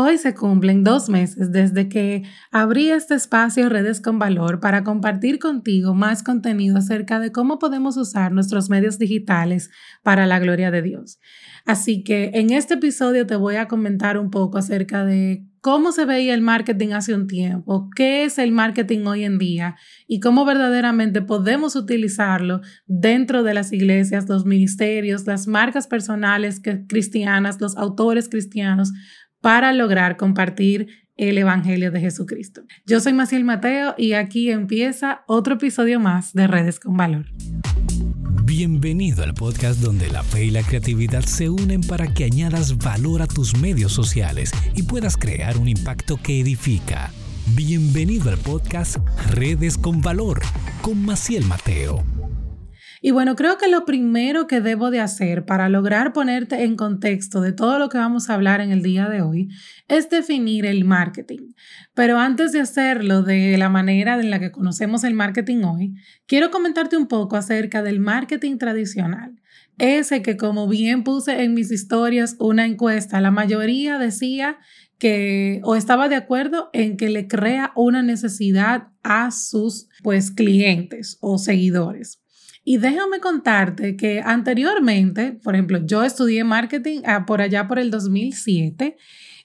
Hoy se cumplen dos meses desde que abrí este espacio Redes con Valor para compartir contigo más contenido acerca de cómo podemos usar nuestros medios digitales para la gloria de Dios. Así que en este episodio te voy a comentar un poco acerca de cómo se veía el marketing hace un tiempo, qué es el marketing hoy en día y cómo verdaderamente podemos utilizarlo dentro de las iglesias, los ministerios, las marcas personales cristianas, los autores cristianos para lograr compartir el Evangelio de Jesucristo. Yo soy Maciel Mateo y aquí empieza otro episodio más de Redes con Valor. Bienvenido al podcast donde la fe y la creatividad se unen para que añadas valor a tus medios sociales y puedas crear un impacto que edifica. Bienvenido al podcast Redes con Valor con Maciel Mateo. Y bueno, creo que lo primero que debo de hacer para lograr ponerte en contexto de todo lo que vamos a hablar en el día de hoy es definir el marketing. Pero antes de hacerlo de la manera en la que conocemos el marketing hoy, quiero comentarte un poco acerca del marketing tradicional. Ese que como bien puse en mis historias una encuesta, la mayoría decía que o estaba de acuerdo en que le crea una necesidad a sus pues clientes o seguidores. Y déjame contarte que anteriormente, por ejemplo, yo estudié marketing ah, por allá por el 2007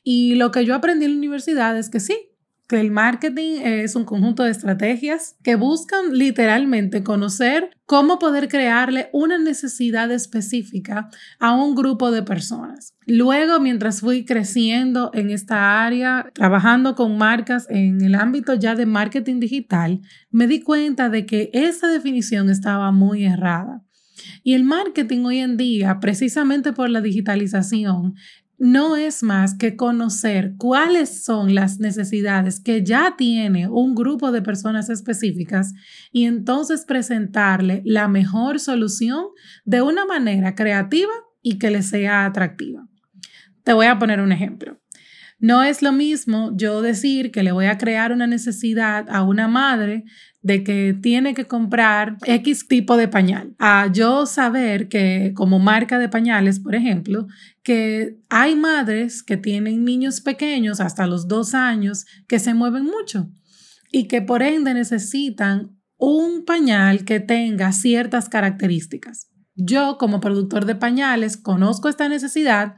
y lo que yo aprendí en la universidad es que sí, el marketing es un conjunto de estrategias que buscan literalmente conocer cómo poder crearle una necesidad específica a un grupo de personas. Luego, mientras fui creciendo en esta área, trabajando con marcas en el ámbito ya de marketing digital, me di cuenta de que esa definición estaba muy errada. Y el marketing hoy en día, precisamente por la digitalización, no es más que conocer cuáles son las necesidades que ya tiene un grupo de personas específicas y entonces presentarle la mejor solución de una manera creativa y que le sea atractiva. Te voy a poner un ejemplo. No es lo mismo yo decir que le voy a crear una necesidad a una madre de que tiene que comprar X tipo de pañal. A yo saber que como marca de pañales, por ejemplo, que hay madres que tienen niños pequeños hasta los dos años que se mueven mucho y que por ende necesitan un pañal que tenga ciertas características. Yo como productor de pañales conozco esta necesidad,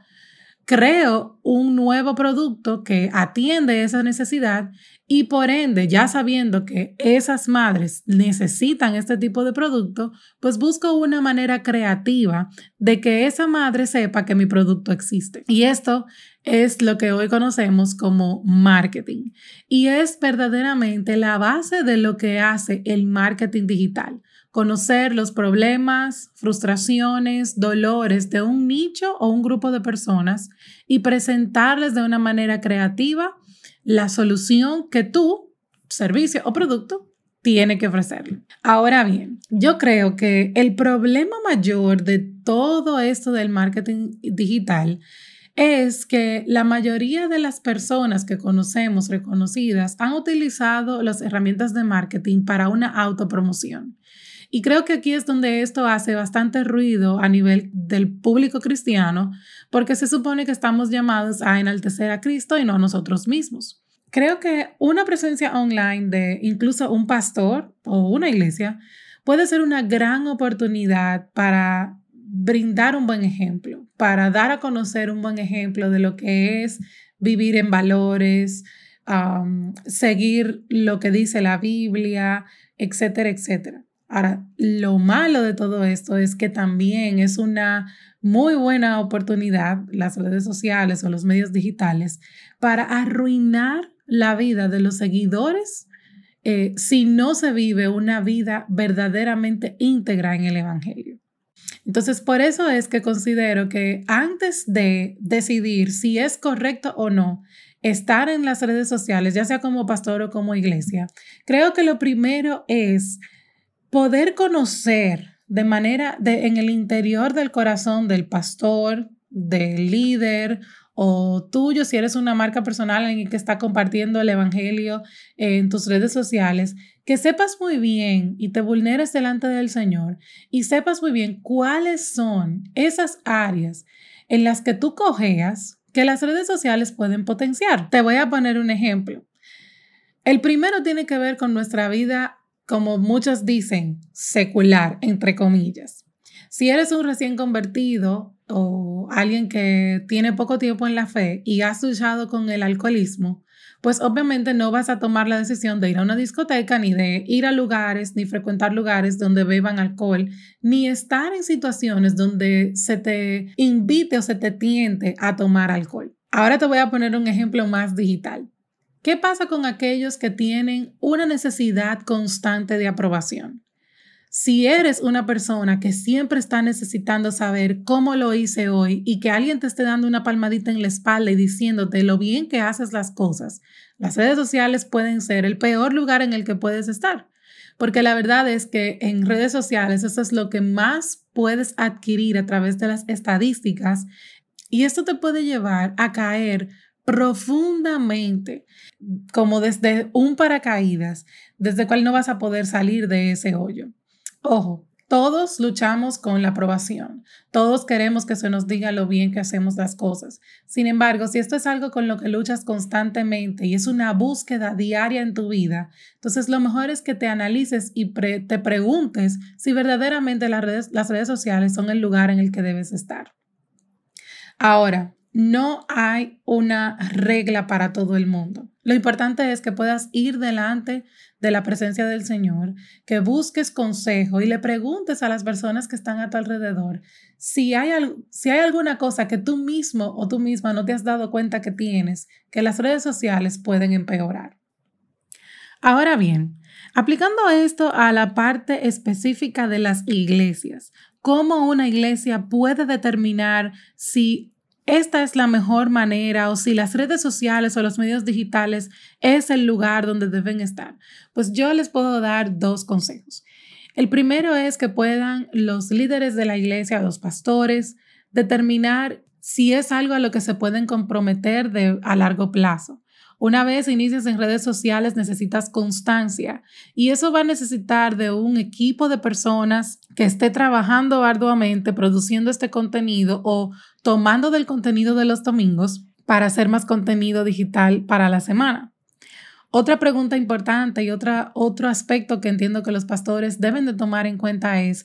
creo un nuevo producto que atiende esa necesidad y por ende, ya sabiendo que esas madres necesitan este tipo de producto, pues busco una manera creativa de que esa madre sepa que mi producto existe. Y esto es lo que hoy conocemos como marketing. Y es verdaderamente la base de lo que hace el marketing digital. Conocer los problemas, frustraciones, dolores de un nicho o un grupo de personas y presentarles de una manera creativa la solución que tu servicio o producto tiene que ofrecerle. Ahora bien, yo creo que el problema mayor de todo esto del marketing digital es que la mayoría de las personas que conocemos reconocidas han utilizado las herramientas de marketing para una autopromoción. Y creo que aquí es donde esto hace bastante ruido a nivel del público cristiano, porque se supone que estamos llamados a enaltecer a Cristo y no a nosotros mismos. Creo que una presencia online de incluso un pastor o una iglesia puede ser una gran oportunidad para brindar un buen ejemplo, para dar a conocer un buen ejemplo de lo que es vivir en valores, seguir lo que dice la Biblia, etcétera, etcétera. Ahora, lo malo de todo esto es que también es una muy buena oportunidad, las redes sociales o los medios digitales, para arruinar la vida de los seguidores eh, si no se vive una vida verdaderamente íntegra en el Evangelio. Entonces, por eso es que considero que antes de decidir si es correcto o no estar en las redes sociales, ya sea como pastor o como iglesia, creo que lo primero es poder conocer de manera de, en el interior del corazón del pastor, del líder o tuyo, si eres una marca personal en que está compartiendo el Evangelio en tus redes sociales, que sepas muy bien y te vulneres delante del Señor y sepas muy bien cuáles son esas áreas en las que tú cojeas que las redes sociales pueden potenciar. Te voy a poner un ejemplo. El primero tiene que ver con nuestra vida, como muchos dicen, secular, entre comillas. Si eres un recién convertido o alguien que tiene poco tiempo en la fe y has luchado con el alcoholismo, pues obviamente no vas a tomar la decisión de ir a una discoteca, ni de ir a lugares, ni frecuentar lugares donde beban alcohol, ni estar en situaciones donde se te invite o se te tiente a tomar alcohol. Ahora te voy a poner un ejemplo más digital. ¿Qué pasa con aquellos que tienen una necesidad constante de aprobación? Si eres una persona que siempre está necesitando saber cómo lo hice hoy y que alguien te esté dando una palmadita en la espalda y diciéndote lo bien que haces las cosas, las redes sociales pueden ser el peor lugar en el que puedes estar. Porque la verdad es que en redes sociales eso es lo que más puedes adquirir a través de las estadísticas y esto te puede llevar a caer profundamente, como desde un paracaídas, desde el cual no vas a poder salir de ese hoyo. Ojo, todos luchamos con la aprobación, todos queremos que se nos diga lo bien que hacemos las cosas. Sin embargo, si esto es algo con lo que luchas constantemente y es una búsqueda diaria en tu vida, entonces lo mejor es que te analices y te preguntes si verdaderamente las redes, las redes sociales son el lugar en el que debes estar. Ahora, no hay una regla para todo el mundo. Lo importante es que puedas ir delante de la presencia del Señor, que busques consejo y le preguntes a las personas que están a tu alrededor si hay, si hay alguna cosa que tú mismo o tú misma no te has dado cuenta que tienes, que las redes sociales pueden empeorar. Ahora bien, aplicando esto a la parte específica de las iglesias, ¿cómo una iglesia puede determinar si esta es la mejor manera o si las redes sociales o los medios digitales es el lugar donde deben estar, pues yo les puedo dar dos consejos. El primero es que puedan los líderes de la iglesia, los pastores, determinar si es algo a lo que se pueden comprometer de, a largo plazo. Una vez inicias en redes sociales necesitas constancia y eso va a necesitar de un equipo de personas que esté trabajando arduamente produciendo este contenido o tomando del contenido de los domingos para hacer más contenido digital para la semana. Otra pregunta importante y otra, otro aspecto que entiendo que los pastores deben de tomar en cuenta es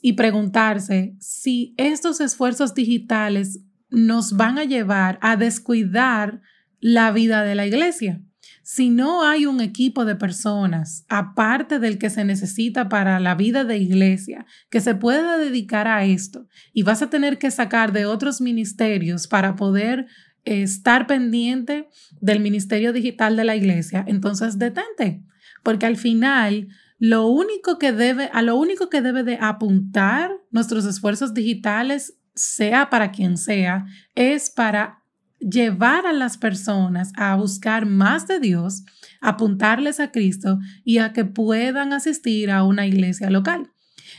y preguntarse si estos esfuerzos digitales nos van a llevar a descuidar la vida de la iglesia. Si no hay un equipo de personas, aparte del que se necesita para la vida de iglesia, que se pueda dedicar a esto, y vas a tener que sacar de otros ministerios para poder estar pendiente del ministerio digital de la iglesia, entonces detente, porque al final lo único que debe, a lo único que debe de apuntar nuestros esfuerzos digitales, sea para quien sea, es para llevar a las personas a buscar más de Dios, apuntarles a Cristo y a que puedan asistir a una iglesia local.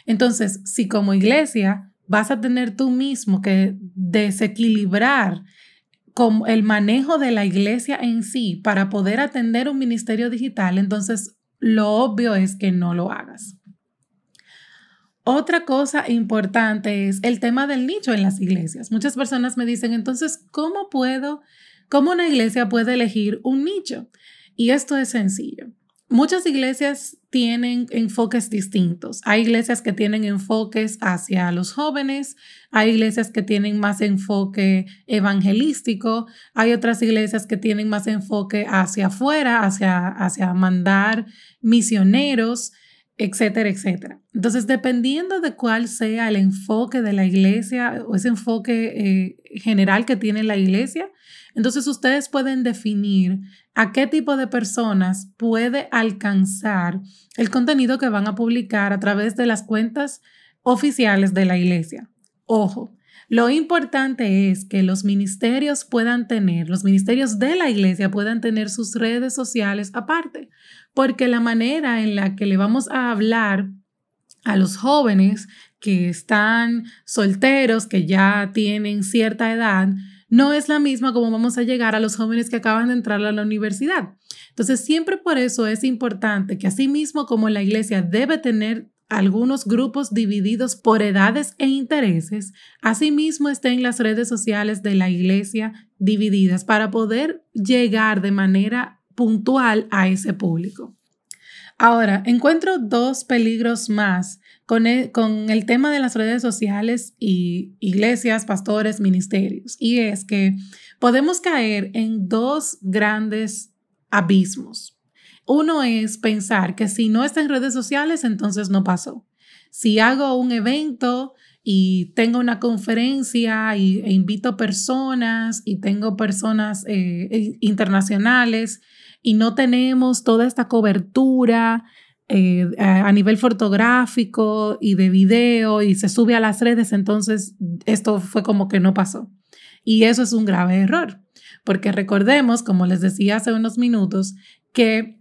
Entonces, si como iglesia vas a tener tú mismo que desequilibrar con el manejo de la iglesia en sí para poder atender un ministerio digital, entonces lo obvio es que no lo hagas. Otra cosa importante es el tema del nicho en las iglesias. Muchas personas me dicen, entonces, ¿cómo puedo, cómo una iglesia puede elegir un nicho? Y esto es sencillo. Muchas iglesias tienen enfoques distintos. Hay iglesias que tienen enfoques hacia los jóvenes, hay iglesias que tienen más enfoque evangelístico, hay otras iglesias que tienen más enfoque hacia afuera, hacia, hacia mandar misioneros etcétera, etcétera. Entonces, dependiendo de cuál sea el enfoque de la iglesia o ese enfoque eh, general que tiene la iglesia, entonces ustedes pueden definir a qué tipo de personas puede alcanzar el contenido que van a publicar a través de las cuentas oficiales de la iglesia. Ojo, lo importante es que los ministerios puedan tener, los ministerios de la iglesia puedan tener sus redes sociales aparte, porque la manera en la que le vamos a hablar a los jóvenes que están solteros, que ya tienen cierta edad, no es la misma como vamos a llegar a los jóvenes que acaban de entrar a la universidad. Entonces, siempre por eso es importante que así mismo como la iglesia debe tener algunos grupos divididos por edades e intereses, asimismo estén las redes sociales de la iglesia divididas para poder llegar de manera puntual a ese público. Ahora, encuentro dos peligros más con el, con el tema de las redes sociales y iglesias, pastores, ministerios. Y es que podemos caer en dos grandes abismos. Uno es pensar que si no está en redes sociales, entonces no pasó. Si hago un evento y tengo una conferencia y, e invito personas y tengo personas eh, internacionales y no tenemos toda esta cobertura eh, a nivel fotográfico y de video y se sube a las redes, entonces esto fue como que no pasó. Y eso es un grave error, porque recordemos, como les decía hace unos minutos, que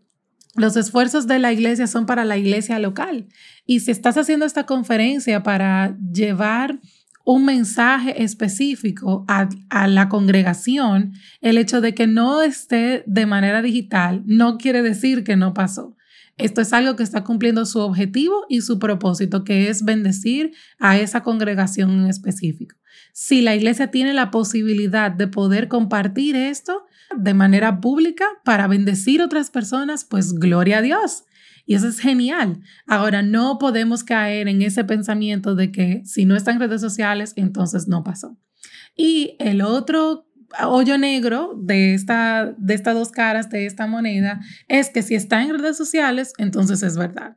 los esfuerzos de la iglesia son para la iglesia local. Y si estás haciendo esta conferencia para llevar un mensaje específico a, la congregación, el hecho de que no esté de manera digital no quiere decir que no pasó. Esto es algo que está cumpliendo su objetivo y su propósito, que es bendecir a esa congregación en específico. Si la iglesia tiene la posibilidad de poder compartir esto de manera pública para bendecir a otras personas, pues gloria a Dios. Y eso es genial. Ahora, no podemos caer en ese pensamiento de que si no está en redes sociales, entonces no pasó. Y el otro hoyo negro de, esta, de estas dos caras de esta moneda es que si está en redes sociales, entonces es verdad.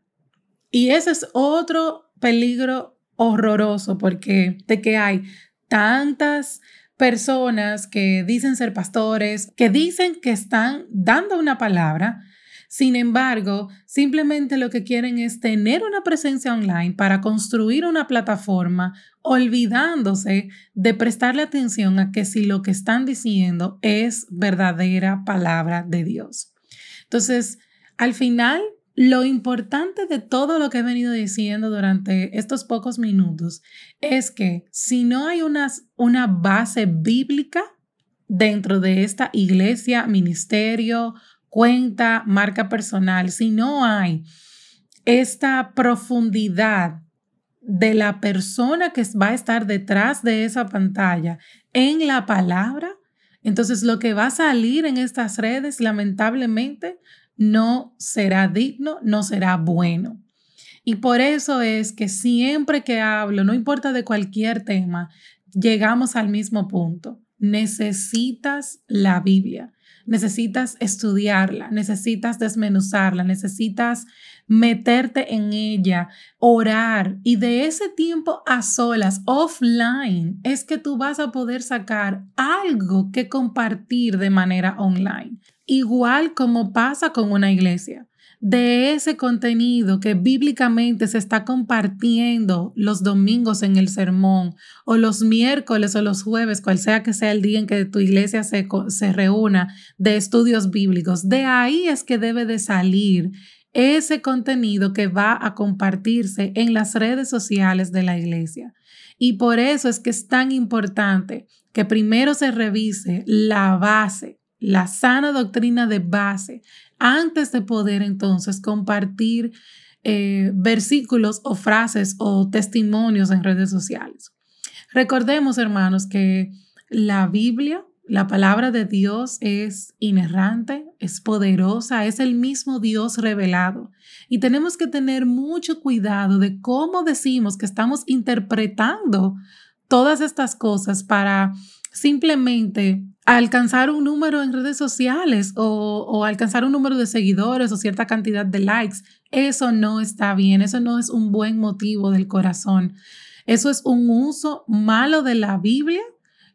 Y ese es otro peligro horroroso porque de que hay tantas personas que dicen ser pastores, que dicen que están dando una palabra, sin embargo, simplemente lo que quieren es tener una presencia online para construir una plataforma, olvidándose de prestarle atención a que si lo que están diciendo es verdadera palabra de Dios. Entonces, al final, lo importante de todo lo que he venido diciendo durante estos pocos minutos es que si no hay una, una base bíblica dentro de esta iglesia, ministerio, cuenta, marca personal, si no hay esta profundidad de la persona que va a estar detrás de esa pantalla en la palabra, entonces lo que va a salir en estas redes lamentablemente no será digno, no será bueno. Y por eso es que siempre que hablo, no importa de cualquier tema, llegamos al mismo punto. Necesitas la Biblia necesitas estudiarla, necesitas desmenuzarla, necesitas meterte en ella, orar y de ese tiempo a solas, offline, es que tú vas a poder sacar algo que compartir de manera online. Igual como pasa con una iglesia de ese contenido que bíblicamente se está compartiendo los domingos en el sermón o los miércoles o los jueves, cual sea que sea el día en que tu iglesia se, se reúna de estudios bíblicos. De ahí es que debe de salir ese contenido que va a compartirse en las redes sociales de la iglesia. Y por eso es que es tan importante que primero se revise la base, la sana doctrina de base, antes de poder entonces compartir eh, versículos o frases o testimonios en redes sociales. Recordemos, hermanos, que la Biblia, la palabra de Dios es inerrante, es poderosa, es el mismo Dios revelado. Y tenemos que tener mucho cuidado de cómo decimos que estamos interpretando todas estas cosas para simplemente alcanzar un número en redes sociales o, alcanzar un número de seguidores o cierta cantidad de likes. Eso no está bien, eso no es un buen motivo del corazón. Eso es un uso malo de la Biblia.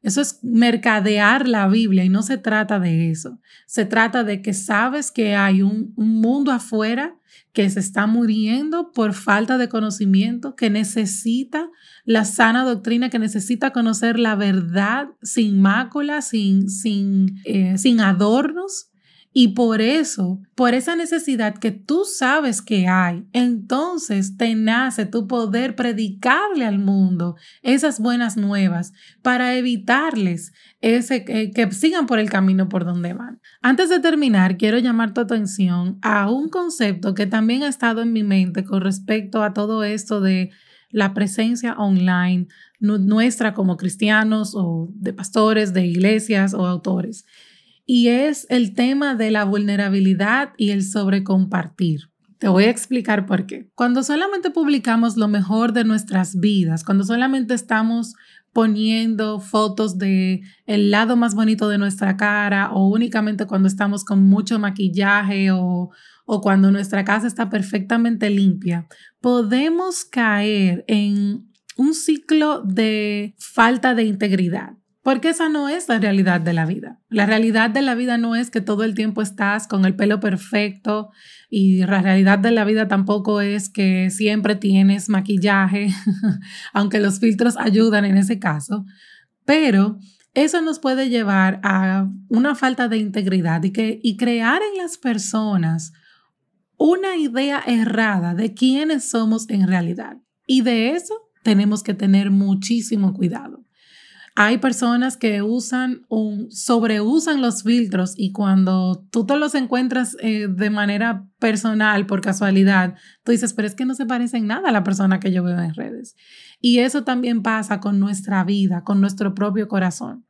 Eso es mercadear la Biblia y no se trata de eso. Se trata de que sabes que hay un, un mundo afuera que se está muriendo por falta de conocimiento, que necesita la sana doctrina, que necesita conocer la verdad sin mácula, sin, sin, eh, sin adornos. Y por eso, por esa necesidad que tú sabes que hay, entonces te nace tu poder predicarle al mundo esas buenas nuevas para evitarles ese, que, que sigan por el camino por donde van. Antes de terminar, quiero llamar tu atención a un concepto que también ha estado en mi mente con respecto a todo esto de la presencia online nuestra como cristianos o de pastores, de iglesias o autores y es el tema de la vulnerabilidad y el sobrecompartir. Te voy a explicar por qué. Cuando solamente publicamos lo mejor de nuestras vidas, cuando solamente estamos poniendo fotos de el lado más bonito de nuestra cara o únicamente cuando estamos con mucho maquillaje o, o cuando nuestra casa está perfectamente limpia, podemos caer en un ciclo de falta de integridad porque esa no es la realidad de la vida. La realidad de la vida no es que todo el tiempo estás con el pelo perfecto y la realidad de la vida tampoco es que siempre tienes maquillaje, aunque los filtros ayudan en ese caso. Pero eso nos puede llevar a una falta de integridad y, que, y crear en las personas una idea errada de quiénes somos en realidad. Y de eso tenemos que tener muchísimo cuidado. Hay personas que usan un, sobreusan los filtros y cuando tú te los encuentras eh, de manera personal, por casualidad, tú dices, pero es que no se parece en nada a la persona que yo veo en redes. Y eso también pasa con nuestra vida, con nuestro propio corazón.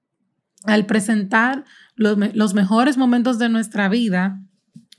Al presentar los mejores momentos de nuestra vida,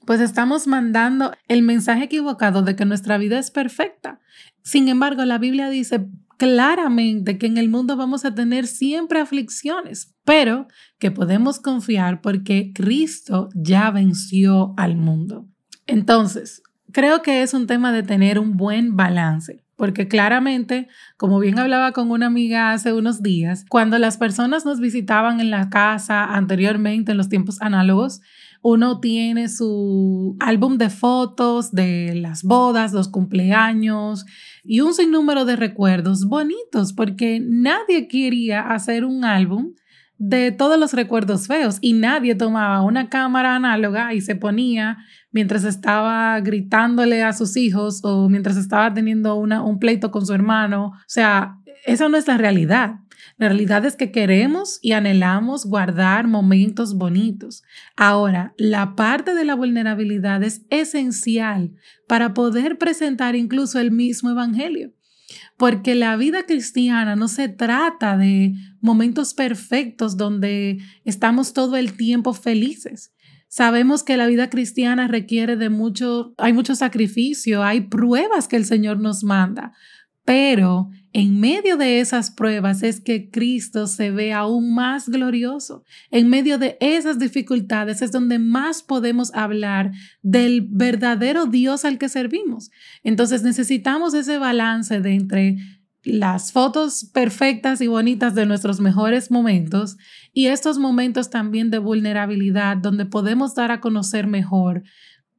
pues estamos mandando el mensaje equivocado de que nuestra vida es perfecta. Sin embargo, la Biblia dice, claramente que en el mundo vamos a tener siempre aflicciones, pero que podemos confiar porque Cristo ya venció al mundo. Entonces, creo que es un tema de tener un buen balance. Porque claramente, como bien hablaba con una amiga hace unos días, cuando las personas nos visitaban en la casa anteriormente, en los tiempos análogos, uno tiene su álbum de fotos de las bodas, los cumpleaños y un sinnúmero de recuerdos bonitos, porque nadie quería hacer un álbum de todos los recuerdos feos y nadie tomaba una cámara análoga y se ponía mientras estaba gritándole a sus hijos o mientras estaba teniendo una, un pleito con su hermano. O sea, esa no es la realidad. La realidad es que queremos y anhelamos guardar momentos bonitos. Ahora, la parte de la vulnerabilidad es esencial para poder presentar incluso el mismo Evangelio. Porque la vida cristiana no se trata de momentos perfectos donde estamos todo el tiempo felices. Sabemos que la vida cristiana requiere de mucho, hay mucho sacrificio, hay pruebas que el Señor nos manda, pero en medio de esas pruebas es que Cristo se ve aún más glorioso. En medio de esas dificultades es donde más podemos hablar del verdadero Dios al que servimos. Entonces necesitamos ese balance de entre las fotos perfectas y bonitas de nuestros mejores momentos y estos momentos también de vulnerabilidad donde podemos dar a conocer mejor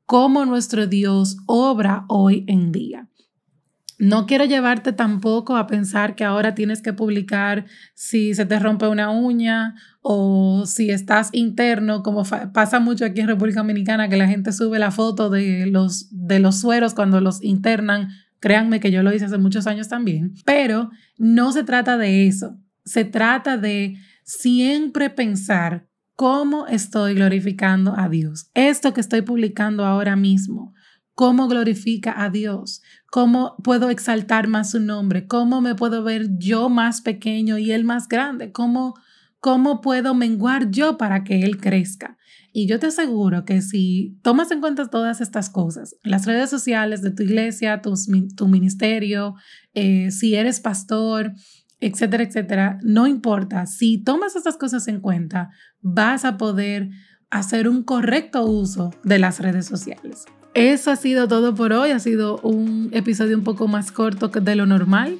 cómo nuestro Dios obra hoy en día. No quiero llevarte tampoco a pensar que ahora tienes que publicar si se te rompe una uña o si estás interno, como pasa mucho aquí en República Dominicana, que la gente sube la foto de los, de los sueros cuando los internan. Créanme que yo lo hice hace muchos años también, pero no se trata de eso. Se trata de siempre pensar cómo estoy glorificando a Dios. Esto que estoy publicando ahora mismo, cómo glorifica a Dios, cómo puedo exaltar más su nombre, cómo me puedo ver yo más pequeño y él más grande, cómo, cómo puedo menguar yo para que él crezca. Y yo te aseguro que si tomas en cuenta todas estas cosas, las redes sociales de tu iglesia, tu, ministerio, eh, si eres pastor, etcétera, etcétera, no importa, si tomas estas cosas en cuenta, vas a poder hacer un correcto uso de las redes sociales. Eso ha sido todo por hoy. Ha sido un episodio un poco más corto que de lo normal.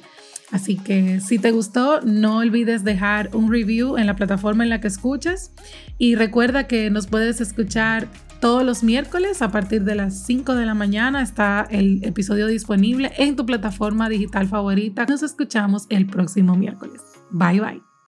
Así que si te gustó, no olvides dejar un review en la plataforma en la que escuchas. Y recuerda que nos puedes escuchar todos los miércoles a partir de las 5 de la mañana. Está el episodio disponible en tu plataforma digital favorita. Nos escuchamos el próximo miércoles. Bye bye.